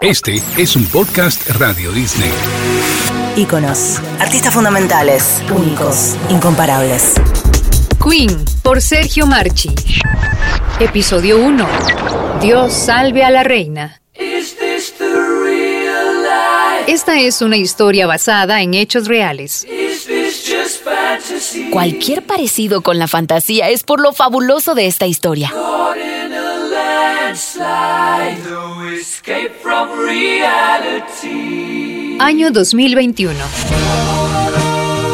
Este es un podcast Radio Disney. Íconos, artistas fundamentales, únicos, incomparables. Queen, por Sergio Marchi. Episodio 1. Dios salve a la reina. Esta es una historia basada en hechos reales. Cualquier parecido con la fantasía es por lo fabuloso de esta historia. Año 2021.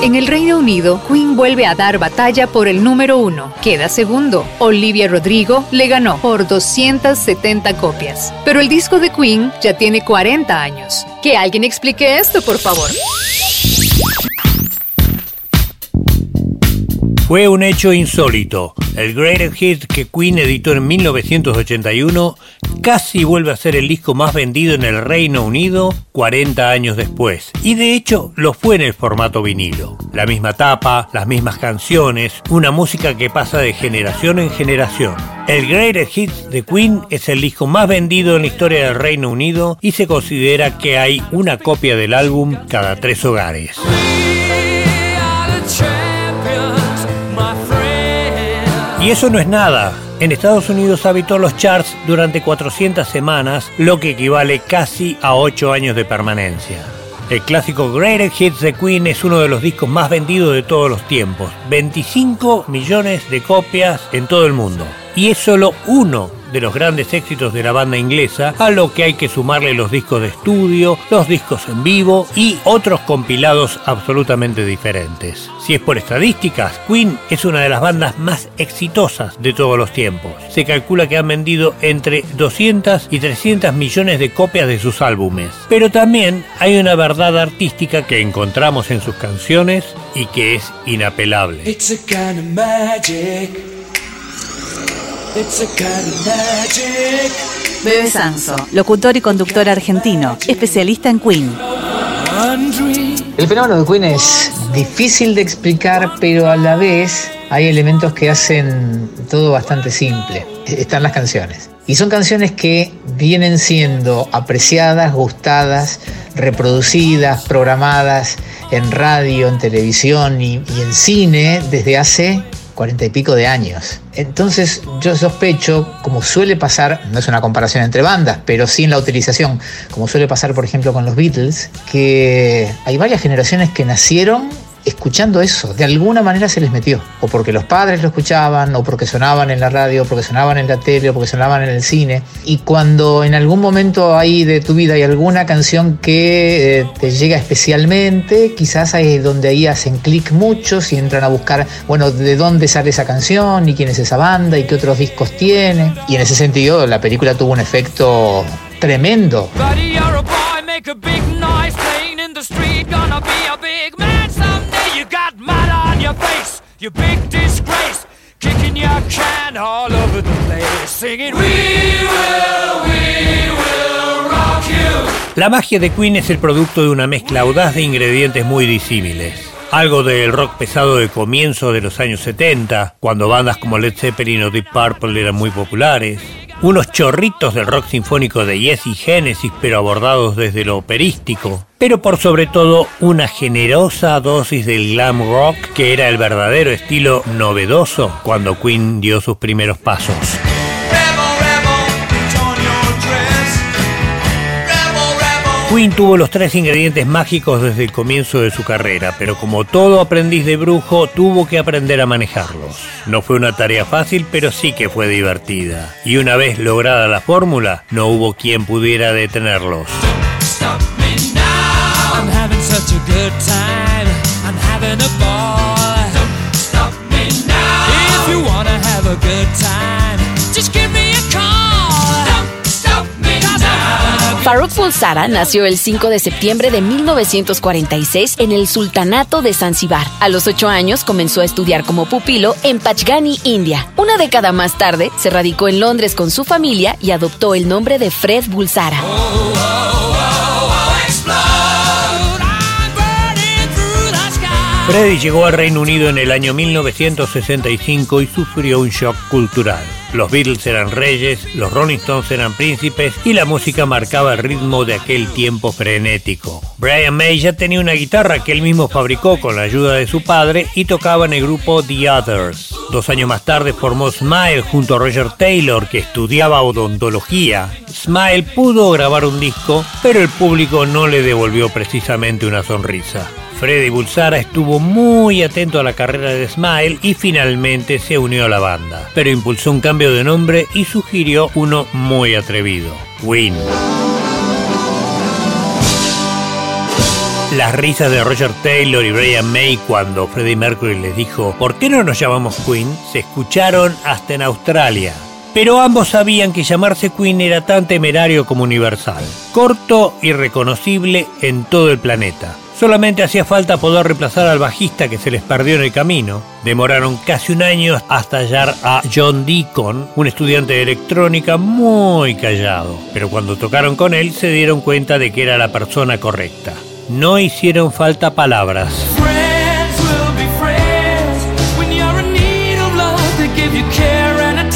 En el Reino Unido, Queen vuelve a dar batalla por el número uno. Queda segundo. Olivia Rodrigo le ganó por 270 copias. Pero el disco de Queen ya tiene 40 años. Que alguien explique esto, por favor. Fue un hecho insólito. El Greatest Hit que Queen editó en 1981 casi vuelve a ser el disco más vendido en el Reino Unido 40 años después. Y de hecho lo fue en el formato vinilo. La misma tapa, las mismas canciones, una música que pasa de generación en generación. El Greatest Hit de Queen es el disco más vendido en la historia del Reino Unido y se considera que hay una copia del álbum cada tres hogares. Y eso no es nada. En Estados Unidos habitó los charts durante 400 semanas, lo que equivale casi a 8 años de permanencia. El clásico Greatest Hits de Queen es uno de los discos más vendidos de todos los tiempos. 25 millones de copias en todo el mundo. Y es solo uno de los grandes éxitos de la banda inglesa, a lo que hay que sumarle los discos de estudio, los discos en vivo y otros compilados absolutamente diferentes. Si es por estadísticas, Queen es una de las bandas más exitosas de todos los tiempos. Se calcula que han vendido entre 200 y 300 millones de copias de sus álbumes. Pero también hay una verdad artística que encontramos en sus canciones y que es inapelable. Bebe Sanso, locutor y conductor argentino, especialista en Queen. El fenómeno de Queen es difícil de explicar, pero a la vez hay elementos que hacen todo bastante simple. Están las canciones. Y son canciones que vienen siendo apreciadas, gustadas, reproducidas, programadas en radio, en televisión y, en cine desde hace cuarenta y pico de años. Entonces yo sospecho, como suele pasar, no es una comparación entre bandas, pero sí en la utilización, como suele pasar por ejemplo con los Beatles, que hay varias generaciones que nacieron escuchando eso, de alguna manera se les metió, o porque los padres lo escuchaban, o porque sonaban en la radio, o porque sonaban en la tele, o porque sonaban en el cine, y cuando en algún momento ahí de tu vida hay alguna canción que eh, te llega especialmente, quizás ahí es donde ahí hacen clic muchos y entran a buscar, bueno, de dónde sale esa canción, y quién es esa banda, y qué otros discos tiene, y en ese sentido la película tuvo un efecto tremendo. La magia de Queen es el producto de una mezcla audaz de ingredientes muy disímiles. Algo del rock pesado de comienzo de los años 70, cuando bandas como Led Zeppelin o Deep Purple eran muy populares. Unos chorritos del rock sinfónico de Yes y Genesis, pero abordados desde lo operístico. Pero por sobre todo, una generosa dosis del glam rock, que era el verdadero estilo novedoso cuando Queen dio sus primeros pasos. Queen tuvo los tres ingredientes mágicos desde el comienzo de su carrera, pero como todo aprendiz de brujo, tuvo que aprender a manejarlos. No fue una tarea fácil, pero sí que fue divertida. Y una vez lograda la fórmula, no hubo quien pudiera detenerlos. Farouk Bulsara nació el 5 de septiembre de 1946 en el Sultanato de Zanzibar. A los 8 años comenzó a estudiar como pupilo en Pachgani, India. Una década más tarde se radicó en Londres con su familia y adoptó el nombre de Fred Bulsara. Freddie llegó al Reino Unido en el año 1965 y sufrió un shock cultural. Los Beatles eran reyes, los Rolling Stones eran príncipes y la música marcaba el ritmo de aquel tiempo frenético. Brian May ya tenía una guitarra que él mismo fabricó con la ayuda de su padre y tocaba en el grupo The Others. Dos años más tarde formó Smile junto a Roger Taylor que estudiaba odontología. Smile pudo grabar un disco, pero el público no le devolvió precisamente una sonrisa. Freddy Bulsara estuvo muy atento a la carrera de Smile y finalmente se unió a la banda, pero impulsó un cambio de nombre y sugirió uno muy atrevido, Queen. Las risas de Roger Taylor y Brian May cuando Freddie Mercury les dijo ¿por qué no nos llamamos Queen? se escucharon hasta en Australia. Pero ambos sabían que llamarse Queen era tan temerario como universal, corto y reconocible en todo el planeta. Solamente hacía falta poder reemplazar al bajista que se les perdió en el camino. Demoraron casi un año hasta hallar a John Deacon, un estudiante de electrónica muy callado. Pero cuando tocaron con él se dieron cuenta de que era la persona correcta. No hicieron falta palabras.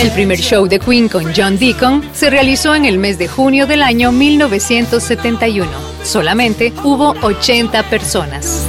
El primer show de Queen con John Deacon se realizó en el mes de junio del año 1971. Solamente hubo 80 personas.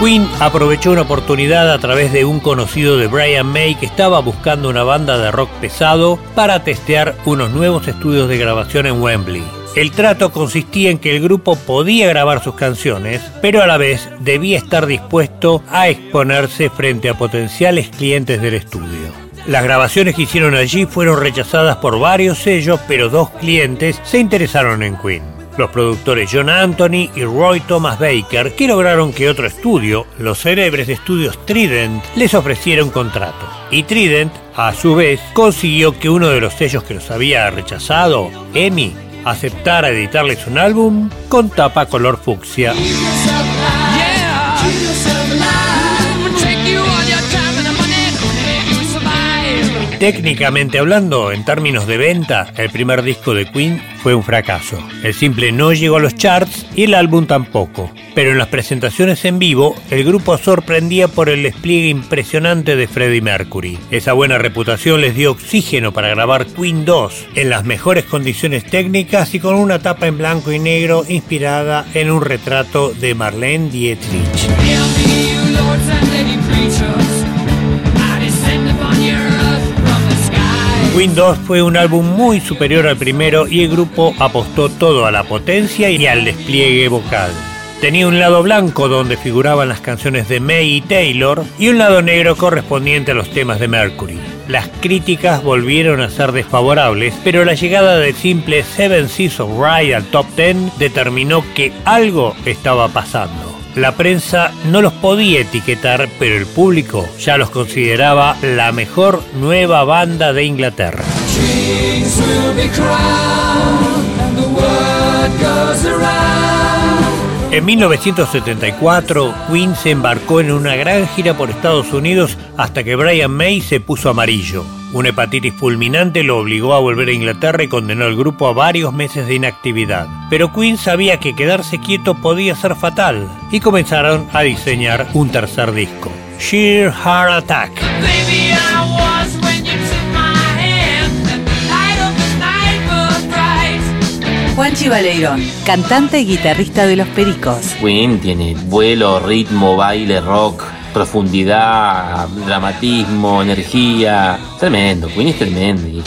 Queen aprovechó una oportunidad a través de un conocido de Brian May que estaba buscando una banda de rock pesado para testear unos nuevos estudios de grabación en Wembley. El trato consistía en que el grupo podía grabar sus canciones, pero a la vez debía estar dispuesto a exponerse frente a potenciales clientes del estudio. Las grabaciones que hicieron allí fueron rechazadas por varios sellos, pero dos clientes se interesaron en Queen. Los productores John Anthony y Roy Thomas Baker, que lograron que otro estudio, los célebres estudios Trident, les ofreciera un contrato. Y Trident, a su vez, consiguió que uno de los sellos que los había rechazado, EMI, aceptara editarles un álbum con tapa color fucsia. Técnicamente hablando, en términos de venta, el primer disco de Queen fue un fracaso. El simple no llegó a los charts y el álbum tampoco. Pero en las presentaciones en vivo, el grupo sorprendía por el despliegue impresionante de Freddie Mercury. Esa buena reputación les dio oxígeno para grabar Queen 2 en las mejores condiciones técnicas y con una tapa en blanco y negro inspirada en un retrato de Marlene Dietrich. Queen 2 fue un álbum muy superior al primero y el grupo apostó todo a la potencia y al despliegue vocal. Tenía un lado blanco donde figuraban las canciones de May y Taylor y un lado negro correspondiente a los temas de Mercury. Las críticas volvieron a ser desfavorables, pero la llegada del simple Seven Seas of al top 10 determinó que algo estaba pasando. La prensa no los podía etiquetar, pero el público ya los consideraba la mejor nueva banda de Inglaterra. En 1974, Queen se embarcó en una gran gira por Estados Unidos hasta que Brian May se puso amarillo. Una hepatitis fulminante lo obligó a volver a Inglaterra y condenó al grupo a varios meses de inactividad. Pero Queen sabía que quedarse quieto podía ser fatal y comenzaron a diseñar un tercer disco, Sheer Heart Attack. Juanchi Valeirón, cantante y guitarrista de Los Pericos. Queen tiene vuelo, ritmo, baile, rock, profundidad, dramatismo, energía. Tremendo, Queen es tremendo.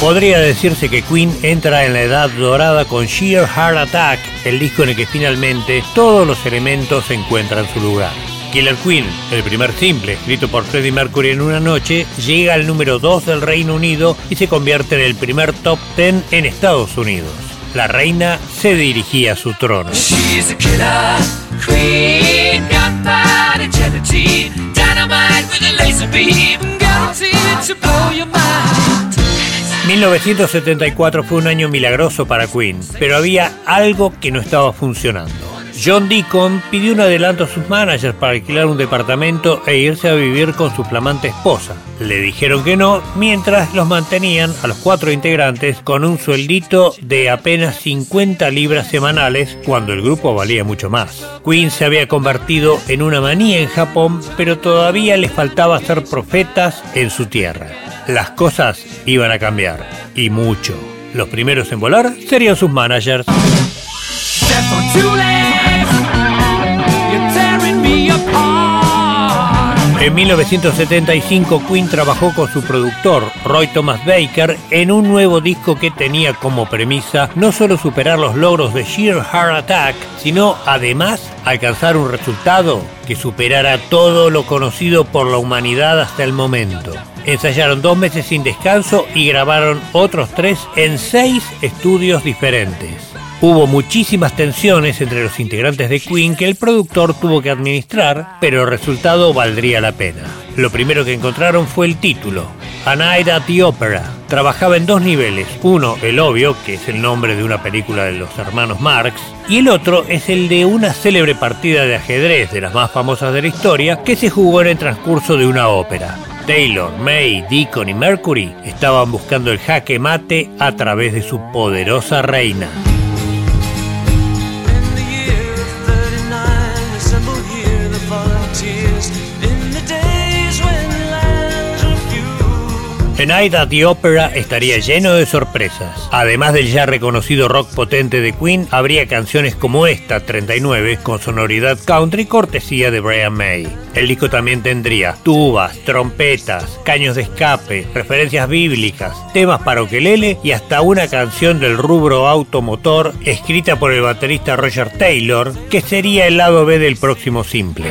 Podría decirse que Queen entra en la edad dorada con Sheer Heart Attack, el disco en el que finalmente todos los elementos encuentran su lugar. Killer Queen, el primer simple escrito por Freddie Mercury en una noche, llega al número 2 del Reino Unido y se convierte en el primer top 10 en Estados Unidos. La reina se dirigía a su trono. 1974 fue un año milagroso para Queen, pero había algo que no estaba funcionando. John Deacon pidió un adelanto a sus managers para alquilar un departamento e irse a vivir con su flamante esposa. Le dijeron que no, mientras los mantenían a los cuatro integrantes con un sueldito de apenas 50 libras semanales cuando el grupo valía mucho más. Queen se había convertido en una manía en Japón, pero todavía les faltaba ser profetas en su tierra. Las cosas iban a cambiar, y mucho. Los primeros en volar serían sus managers. En 1975 Queen trabajó con su productor Roy Thomas Baker en un nuevo disco que tenía como premisa no solo superar los logros de Sheer Heart Attack, sino además alcanzar un resultado que superara todo lo conocido por la humanidad hasta el momento. Ensayaron dos meses sin descanso y grabaron otros tres en seis estudios diferentes. Hubo muchísimas tensiones entre los integrantes de Queen que el productor tuvo que administrar, pero el resultado valdría la pena. Lo primero que encontraron fue el título, A Night at the Opera. Trabajaba en dos niveles, uno el obvio, que es el nombre de una película de los hermanos Marx, y el otro es el de una célebre partida de ajedrez de las más famosas de la historia que se jugó en el transcurso de una ópera. Taylor, May, Deacon y Mercury estaban buscando el jaque mate a través de su poderosa reina. En Night at the Opera estaría lleno de sorpresas. Además del ya reconocido rock potente de Queen, habría canciones como esta, 39, con sonoridad country cortesía de Brian May. El disco también tendría tubas, trompetas, caños de escape, referencias bíblicas, temas para ukelele y hasta una canción del rubro automotor escrita por el baterista Roger Taylor, que sería el lado B del próximo simple.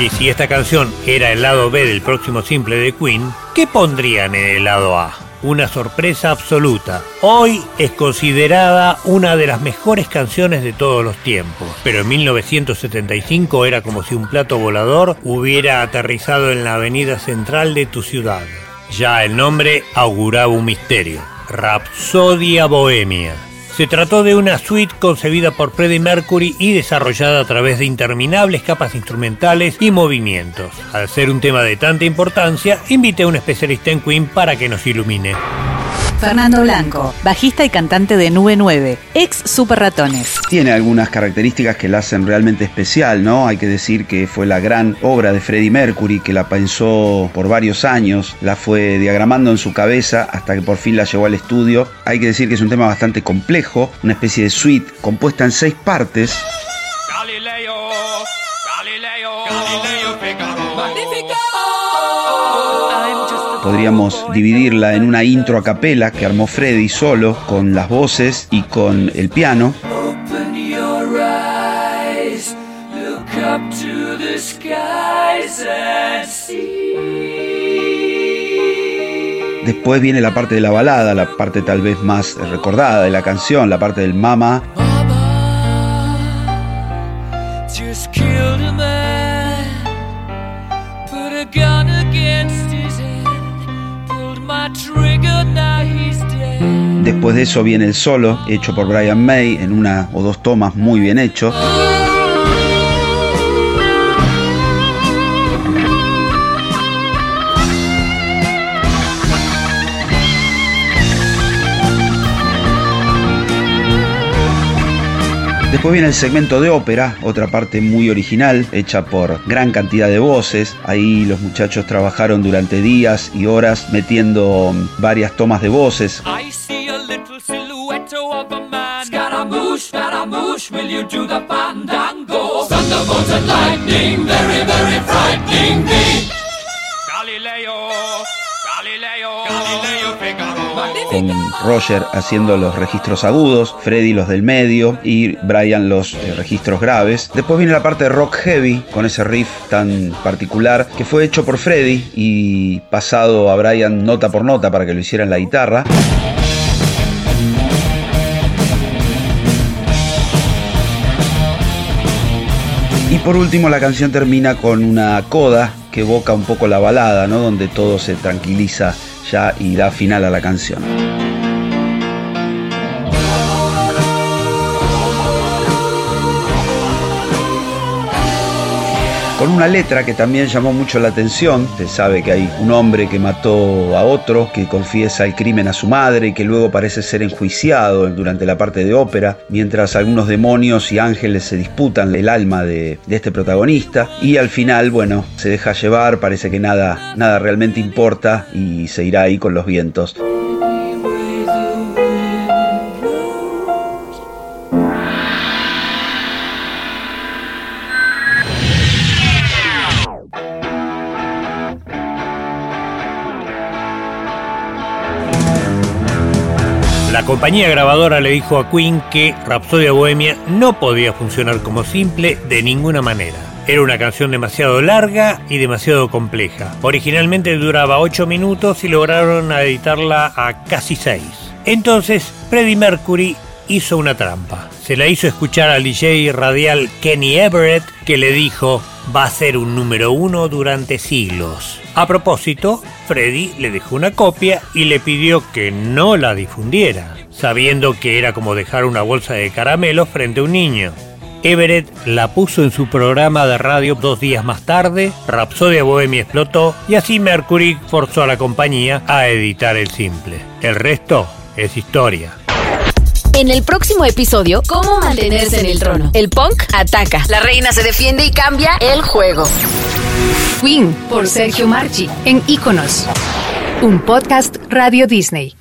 Y si esta canción era el lado B del próximo simple de Queen, ¿qué pondrían en el lado A? Una sorpresa absoluta. Hoy es considerada una de las mejores canciones de todos los tiempos, pero en 1975 era como si un plato volador hubiera aterrizado en la avenida central de tu ciudad. Ya el nombre auguraba un misterio. Rapsodia Bohemia. Se trató de una suite concebida por Freddie Mercury y desarrollada a través de interminables capas instrumentales y movimientos. Al ser un tema de tanta importancia, invité a un especialista en Queen para que nos ilumine. Fernando Blanco, bajista y cantante de Nube 9, ex Super Ratones. Tiene algunas características que la hacen realmente especial, ¿no? Hay que decir que fue la gran obra de Freddie Mercury, que la pensó por varios años, la fue diagramando en su cabeza hasta que por fin la llevó al estudio. Hay que decir que es un tema bastante complejo, una especie de suite compuesta en seis partes. Galileo, Galileo, Galileo, podríamos dividirla en una intro a capela que armó Freddy solo, con las voces y con el piano. Después viene la parte de la balada, la parte tal vez más recordada de la canción, la parte del mama. Después de eso viene el solo, hecho por Brian May en una o dos tomas muy bien hecho. Después viene el segmento de ópera, otra parte muy original, hecha por gran cantidad de voces. Ahí los muchachos trabajaron durante días y horas metiendo varias tomas de voces. Con Roger haciendo los registros agudos, Freddy los del medio y Brian los eh, registros graves. Después viene la parte de rock heavy con ese riff tan particular que fue hecho por Freddy y pasado a Brian nota por nota para que lo hiciera en la guitarra. Y por último la canción termina con una coda que evoca un poco la balada, ¿no? donde todo se tranquiliza y da final a la canción. Con una letra que también llamó mucho la atención. Se sabe que hay un hombre que mató a otro, que confiesa el crimen a su madre y que luego parece ser enjuiciado durante la parte de ópera, mientras algunos demonios y ángeles se disputan el alma de, de este protagonista y al final, bueno, se deja llevar, parece que nada, nada realmente importa y se irá ahí con los vientos. La compañía grabadora le dijo a Queen que Rhapsodia Bohemia no podía funcionar como simple de ninguna manera. Era una canción demasiado larga y demasiado compleja. Originalmente duraba 8 minutos y lograron editarla a casi 6. Entonces, Freddie Mercury hizo una trampa. Se la hizo escuchar al DJ radial Kenny Everett que le dijo va a ser un número uno durante siglos. A propósito, Freddy le dejó una copia y le pidió que no la difundiera, sabiendo que era como dejar una bolsa de caramelos frente a un niño. Everett la puso en su programa de radio dos días más tarde, Rhapsodia Bohemia explotó y así Mercury forzó a la compañía a editar el simple. El resto es historia. En el próximo episodio, ¿cómo mantenerse en el trono? El punk ataca, la reina se defiende y cambia el juego. Queen por Sergio Marchi en Iconos, un podcast Radio Disney.